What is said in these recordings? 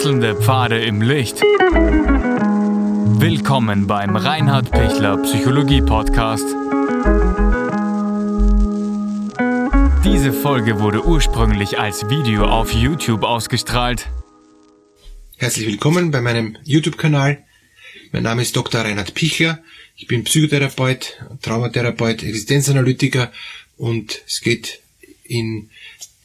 Wechselnde Pfade im Licht. Willkommen beim Reinhard Pichler Psychologie Podcast. Diese Folge wurde ursprünglich als Video auf YouTube ausgestrahlt. Herzlich willkommen bei meinem YouTube-Kanal. Mein Name ist Dr. Reinhard Pichler. Ich bin Psychotherapeut, Traumatherapeut, Existenzanalytiker und es geht in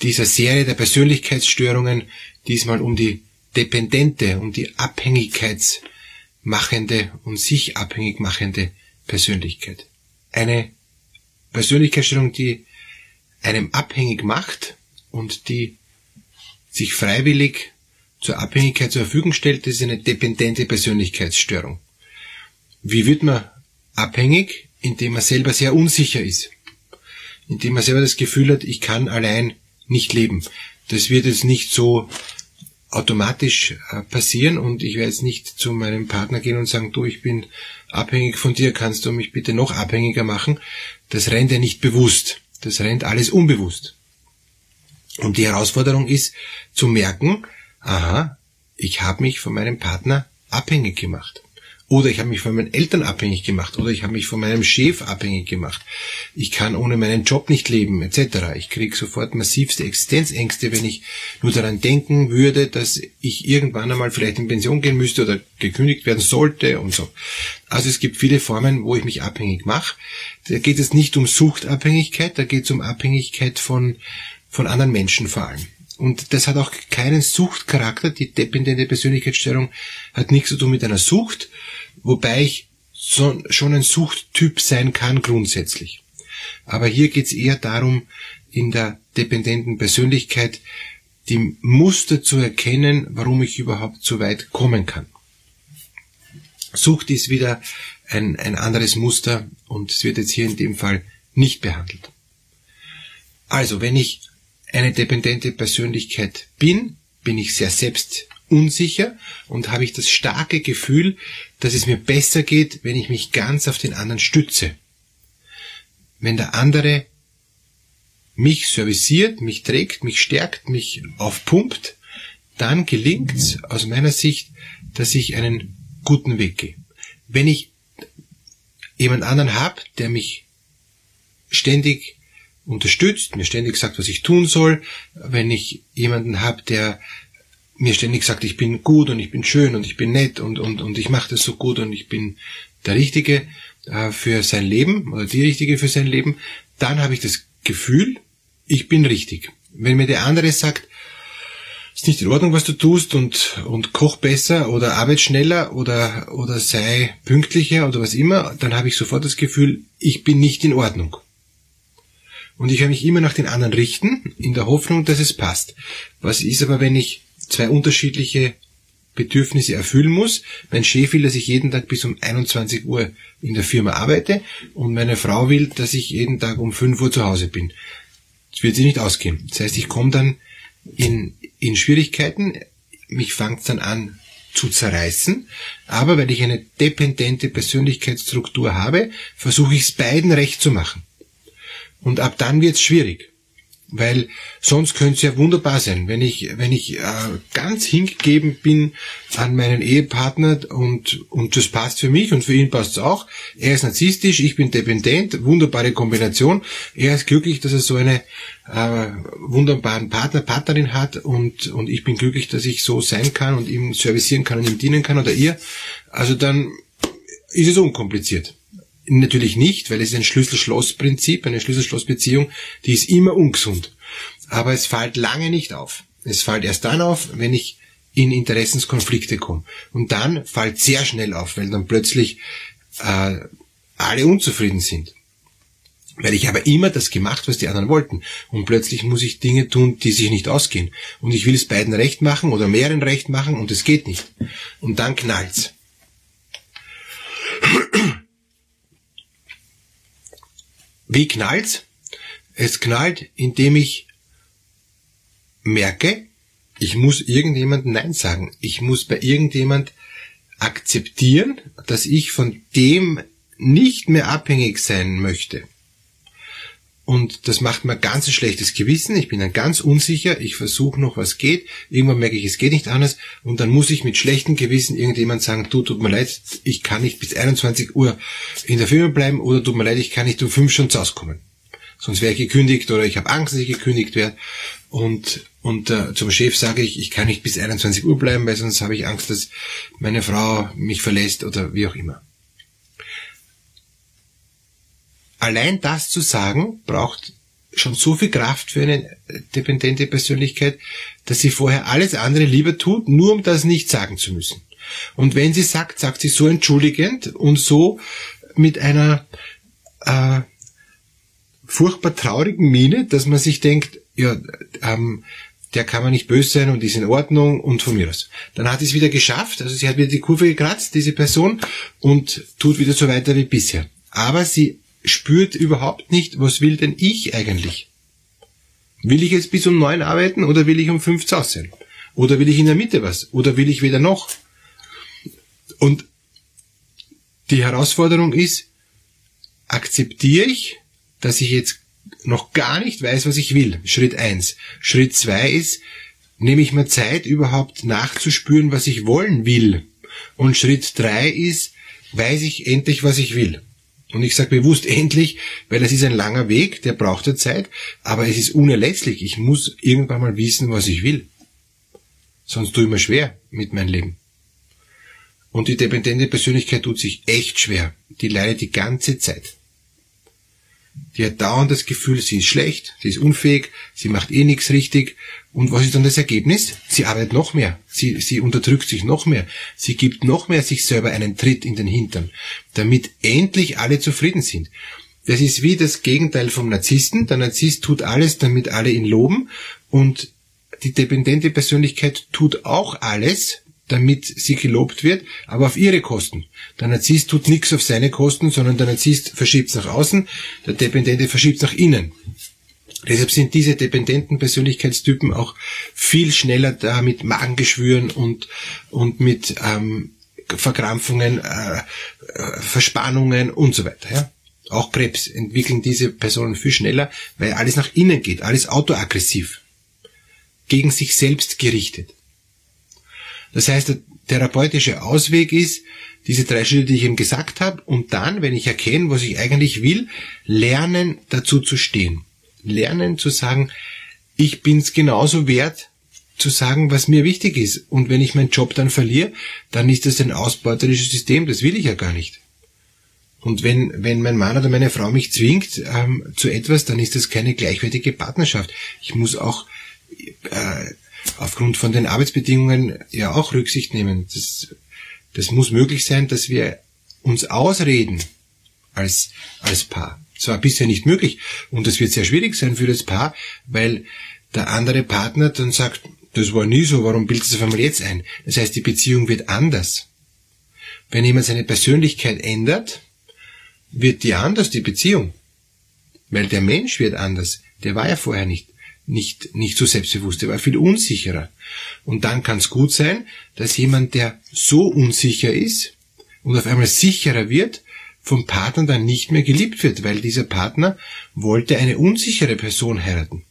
dieser Serie der Persönlichkeitsstörungen diesmal um die dependente, um die abhängigkeitsmachende und sich abhängig machende Persönlichkeit. Eine Persönlichkeitsstörung, die einem abhängig macht und die sich freiwillig zur Abhängigkeit zur Verfügung stellt, ist eine dependente Persönlichkeitsstörung. Wie wird man abhängig? Indem man selber sehr unsicher ist. Indem man selber das Gefühl hat, ich kann allein nicht leben. Das wird jetzt nicht so automatisch äh, passieren und ich werde jetzt nicht zu meinem Partner gehen und sagen, du, ich bin abhängig von dir, kannst du mich bitte noch abhängiger machen? Das rennt ja nicht bewusst. Das rennt alles unbewusst. Und die Herausforderung ist zu merken, aha, ich habe mich von meinem Partner abhängig gemacht. Oder ich habe mich von meinen Eltern abhängig gemacht. Oder ich habe mich von meinem Chef abhängig gemacht. Ich kann ohne meinen Job nicht leben, etc. Ich kriege sofort massivste Existenzängste, wenn ich nur daran denken würde, dass ich irgendwann einmal vielleicht in Pension gehen müsste oder gekündigt werden sollte und so. Also es gibt viele Formen, wo ich mich abhängig mache. Da geht es nicht um Suchtabhängigkeit, da geht es um Abhängigkeit von, von anderen Menschen vor allem. Und das hat auch keinen Suchtcharakter. Die dependente Persönlichkeitsstörung hat nichts zu tun mit einer Sucht, wobei ich so, schon ein Suchttyp sein kann grundsätzlich. Aber hier geht es eher darum, in der dependenten Persönlichkeit die Muster zu erkennen, warum ich überhaupt so weit kommen kann. Sucht ist wieder ein, ein anderes Muster und es wird jetzt hier in dem Fall nicht behandelt. Also, wenn ich eine dependente Persönlichkeit bin, bin ich sehr selbst unsicher und habe ich das starke Gefühl, dass es mir besser geht, wenn ich mich ganz auf den anderen stütze. Wenn der andere mich serviciert, mich trägt, mich stärkt, mich aufpumpt, dann gelingt es aus meiner Sicht, dass ich einen guten Weg gehe. Wenn ich jemand anderen habe, der mich ständig unterstützt, mir ständig sagt, was ich tun soll, wenn ich jemanden habe, der mir ständig sagt, ich bin gut und ich bin schön und ich bin nett und, und, und ich mache das so gut und ich bin der Richtige äh, für sein Leben oder die Richtige für sein Leben, dann habe ich das Gefühl, ich bin richtig. Wenn mir der andere sagt, ist nicht in Ordnung, was du tust und, und koch besser oder arbeite schneller oder, oder sei pünktlicher oder was immer, dann habe ich sofort das Gefühl, ich bin nicht in Ordnung. Und ich werde mich immer nach den anderen richten, in der Hoffnung, dass es passt. Was ist aber, wenn ich zwei unterschiedliche Bedürfnisse erfüllen muss. Mein Chef will, dass ich jeden Tag bis um 21 Uhr in der Firma arbeite und meine Frau will, dass ich jeden Tag um 5 Uhr zu Hause bin. Das wird sich nicht ausgehen. Das heißt, ich komme dann in, in Schwierigkeiten, mich fängt dann an zu zerreißen, aber weil ich eine dependente Persönlichkeitsstruktur habe, versuche ich es beiden recht zu machen. Und ab dann wird es schwierig. Weil sonst könnte es ja wunderbar sein, wenn ich, wenn ich äh, ganz hingegeben bin an meinen Ehepartner und, und das passt für mich und für ihn passt es auch. Er ist narzisstisch, ich bin dependent, wunderbare Kombination. Er ist glücklich, dass er so eine äh, wunderbaren Partner, Partnerin hat und, und ich bin glücklich, dass ich so sein kann und ihm servicieren kann und ihm dienen kann oder ihr. Also dann ist es unkompliziert. Natürlich nicht, weil es ist ein Schlüssel-Schloss-Prinzip, eine Schlüssel-Schloss-Beziehung, die ist immer ungesund. Aber es fällt lange nicht auf. Es fällt erst dann auf, wenn ich in Interessenskonflikte komme. Und dann fällt sehr schnell auf, weil dann plötzlich äh, alle unzufrieden sind. Weil ich habe immer das gemacht, was die anderen wollten. Und plötzlich muss ich Dinge tun, die sich nicht ausgehen. Und ich will es beiden recht machen oder mehreren recht machen und es geht nicht. Und dann knallt's. Wie knallt's? Es knallt, indem ich merke, ich muss irgendjemand Nein sagen. Ich muss bei irgendjemand akzeptieren, dass ich von dem nicht mehr abhängig sein möchte. Und das macht mir ganz ein schlechtes Gewissen. Ich bin dann ganz unsicher. Ich versuche noch, was geht. Irgendwann merke ich, es geht nicht anders. Und dann muss ich mit schlechtem Gewissen irgendjemand sagen, du, tut mir leid, ich kann nicht bis 21 Uhr in der Firma bleiben oder tut mir leid, ich kann nicht um 5 schon zu Hause kommen. Sonst wäre ich gekündigt oder ich habe Angst, dass ich gekündigt werde. Und, und äh, zum Chef sage ich, ich kann nicht bis 21 Uhr bleiben, weil sonst habe ich Angst, dass meine Frau mich verlässt oder wie auch immer. Allein das zu sagen, braucht schon so viel Kraft für eine dependente Persönlichkeit, dass sie vorher alles andere lieber tut, nur um das nicht sagen zu müssen. Und wenn sie sagt, sagt sie so entschuldigend und so mit einer äh, furchtbar traurigen Miene, dass man sich denkt, ja, ähm, der kann man nicht böse sein und ist in Ordnung und von mir aus. Dann hat sie es wieder geschafft, also sie hat wieder die Kurve gekratzt, diese Person, und tut wieder so weiter wie bisher. Aber sie spürt überhaupt nicht, was will denn ich eigentlich? Will ich jetzt bis um neun arbeiten oder will ich um fünf zu sein? Oder will ich in der Mitte was? Oder will ich weder noch? Und die Herausforderung ist, akzeptiere ich, dass ich jetzt noch gar nicht weiß, was ich will. Schritt eins. Schritt zwei ist, nehme ich mir Zeit, überhaupt nachzuspüren, was ich wollen will. Und Schritt drei ist, weiß ich endlich, was ich will. Und ich sage bewusst endlich, weil es ist ein langer Weg, der braucht ja Zeit, aber es ist unerlässlich. Ich muss irgendwann mal wissen, was ich will. Sonst tue ich mir schwer mit meinem Leben. Und die dependente Persönlichkeit tut sich echt schwer. Die leidet die ganze Zeit. Die hat dauernd das Gefühl, sie ist schlecht, sie ist unfähig, sie macht eh nichts richtig. Und was ist dann das Ergebnis? Sie arbeitet noch mehr, sie, sie unterdrückt sich noch mehr, sie gibt noch mehr sich selber einen Tritt in den Hintern, damit endlich alle zufrieden sind. Das ist wie das Gegenteil vom Narzissten. Der Narzisst tut alles, damit alle ihn loben und die dependente Persönlichkeit tut auch alles, damit sie gelobt wird, aber auf ihre Kosten. Der Narzisst tut nichts auf seine Kosten, sondern der Narzisst verschiebt nach außen, der Dependente verschiebt nach innen. Deshalb sind diese dependenten Persönlichkeitstypen auch viel schneller da mit Magengeschwüren und, und mit ähm, Verkrampfungen, äh, äh, Verspannungen und so weiter. Ja? Auch Krebs entwickeln diese Personen viel schneller, weil alles nach innen geht, alles autoaggressiv, gegen sich selbst gerichtet. Das heißt, der therapeutische Ausweg ist, diese drei Schritte, die ich eben gesagt habe, und dann, wenn ich erkenne, was ich eigentlich will, lernen dazu zu stehen. Lernen zu sagen, ich bin's genauso wert, zu sagen, was mir wichtig ist. Und wenn ich meinen Job dann verliere, dann ist das ein ausbeuterisches System, das will ich ja gar nicht. Und wenn, wenn mein Mann oder meine Frau mich zwingt ähm, zu etwas, dann ist das keine gleichwertige Partnerschaft. Ich muss auch äh, aufgrund von den Arbeitsbedingungen ja auch Rücksicht nehmen. Das, das muss möglich sein, dass wir uns ausreden als, als Paar. Das war bisher nicht möglich und das wird sehr schwierig sein für das Paar, weil der andere Partner dann sagt, das war nie so, warum bildet es auf einmal jetzt ein? Das heißt, die Beziehung wird anders. Wenn jemand seine Persönlichkeit ändert, wird die anders, die Beziehung. Weil der Mensch wird anders. Der war ja vorher nicht nicht, nicht so selbstbewusst, er war viel unsicherer. Und dann kann es gut sein, dass jemand, der so unsicher ist und auf einmal sicherer wird, vom Partner dann nicht mehr geliebt wird, weil dieser Partner wollte eine unsichere Person heiraten.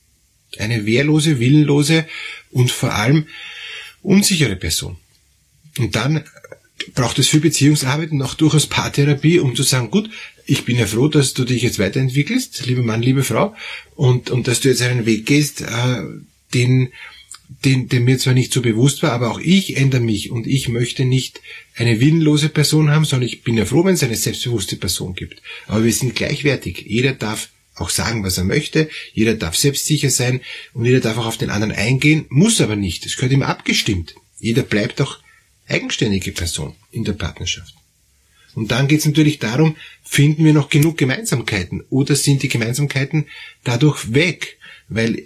Eine wehrlose, willenlose und vor allem unsichere Person. Und dann braucht es viel Beziehungsarbeit und auch durchaus Paartherapie, um zu sagen, gut, ich bin ja froh, dass du dich jetzt weiterentwickelst, lieber Mann, liebe Frau, und, und dass du jetzt einen Weg gehst, äh, den, den, der mir zwar nicht so bewusst war, aber auch ich ändere mich und ich möchte nicht eine willenlose Person haben, sondern ich bin ja froh, wenn es eine selbstbewusste Person gibt. Aber wir sind gleichwertig. Jeder darf auch sagen, was er möchte, jeder darf selbstsicher sein und jeder darf auch auf den anderen eingehen, muss aber nicht. Es gehört immer abgestimmt. Jeder bleibt auch eigenständige Person in der Partnerschaft. Und dann geht es natürlich darum, finden wir noch genug Gemeinsamkeiten oder sind die Gemeinsamkeiten dadurch weg? Weil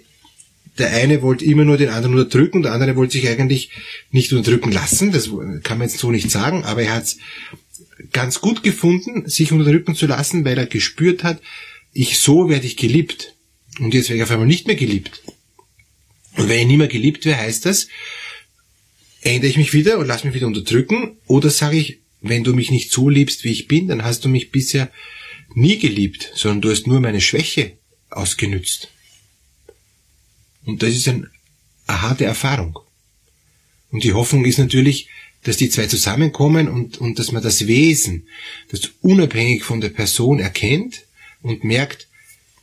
der eine wollte immer nur den anderen unterdrücken, der andere wollte sich eigentlich nicht unterdrücken lassen, das kann man jetzt so nicht sagen, aber er hat es ganz gut gefunden, sich unterdrücken zu lassen, weil er gespürt hat, ich so werde ich geliebt. Und jetzt werde ich auf einmal nicht mehr geliebt. Und wenn ich nicht mehr geliebt wäre, heißt das, ändere ich mich wieder und lass mich wieder unterdrücken oder sage ich, wenn du mich nicht so liebst, wie ich bin, dann hast du mich bisher nie geliebt, sondern du hast nur meine Schwäche ausgenützt. Und das ist ein, eine harte Erfahrung. Und die Hoffnung ist natürlich, dass die zwei zusammenkommen und, und dass man das Wesen, das unabhängig von der Person erkennt und merkt,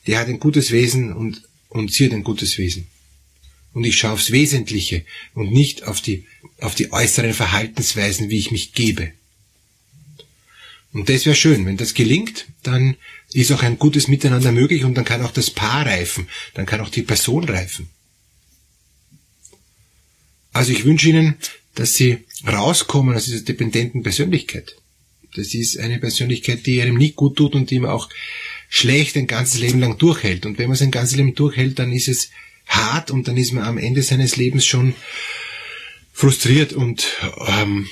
der hat ein gutes Wesen und, und sie hat ein gutes Wesen. Und ich schaue aufs Wesentliche und nicht auf die, auf die äußeren Verhaltensweisen, wie ich mich gebe. Und das wäre schön. Wenn das gelingt, dann ist auch ein gutes Miteinander möglich und dann kann auch das Paar reifen, dann kann auch die Person reifen. Also ich wünsche Ihnen, dass Sie rauskommen aus dieser dependenten Persönlichkeit. Das ist eine Persönlichkeit, die einem nicht gut tut und die man auch schlecht ein ganzes Leben lang durchhält. Und wenn man sein ganzes Leben durchhält, dann ist es hart und dann ist man am Ende seines Lebens schon frustriert und, ähm,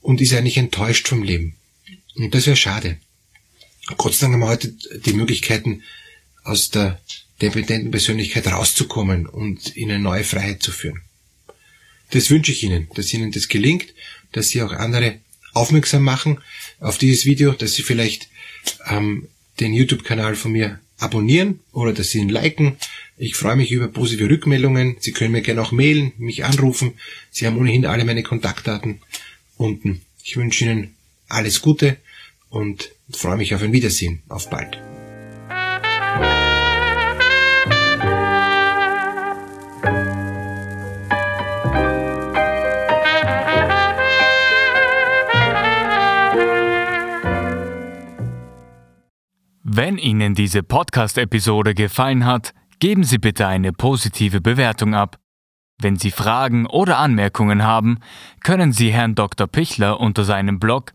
und ist eigentlich enttäuscht vom Leben. Und das wäre schade. Gott sei Dank haben wir heute die Möglichkeiten, aus der dependenten Persönlichkeit rauszukommen und in eine neue Freiheit zu führen. Das wünsche ich Ihnen, dass Ihnen das gelingt, dass Sie auch andere aufmerksam machen auf dieses Video, dass Sie vielleicht ähm, den YouTube-Kanal von mir abonnieren oder dass Sie ihn liken. Ich freue mich über positive Rückmeldungen. Sie können mir gerne auch mailen, mich anrufen. Sie haben ohnehin alle meine Kontaktdaten unten. Ich wünsche Ihnen alles Gute und freue mich auf ein Wiedersehen. Auf bald. Wenn Ihnen diese Podcast-Episode gefallen hat, geben Sie bitte eine positive Bewertung ab. Wenn Sie Fragen oder Anmerkungen haben, können Sie Herrn Dr. Pichler unter seinem Blog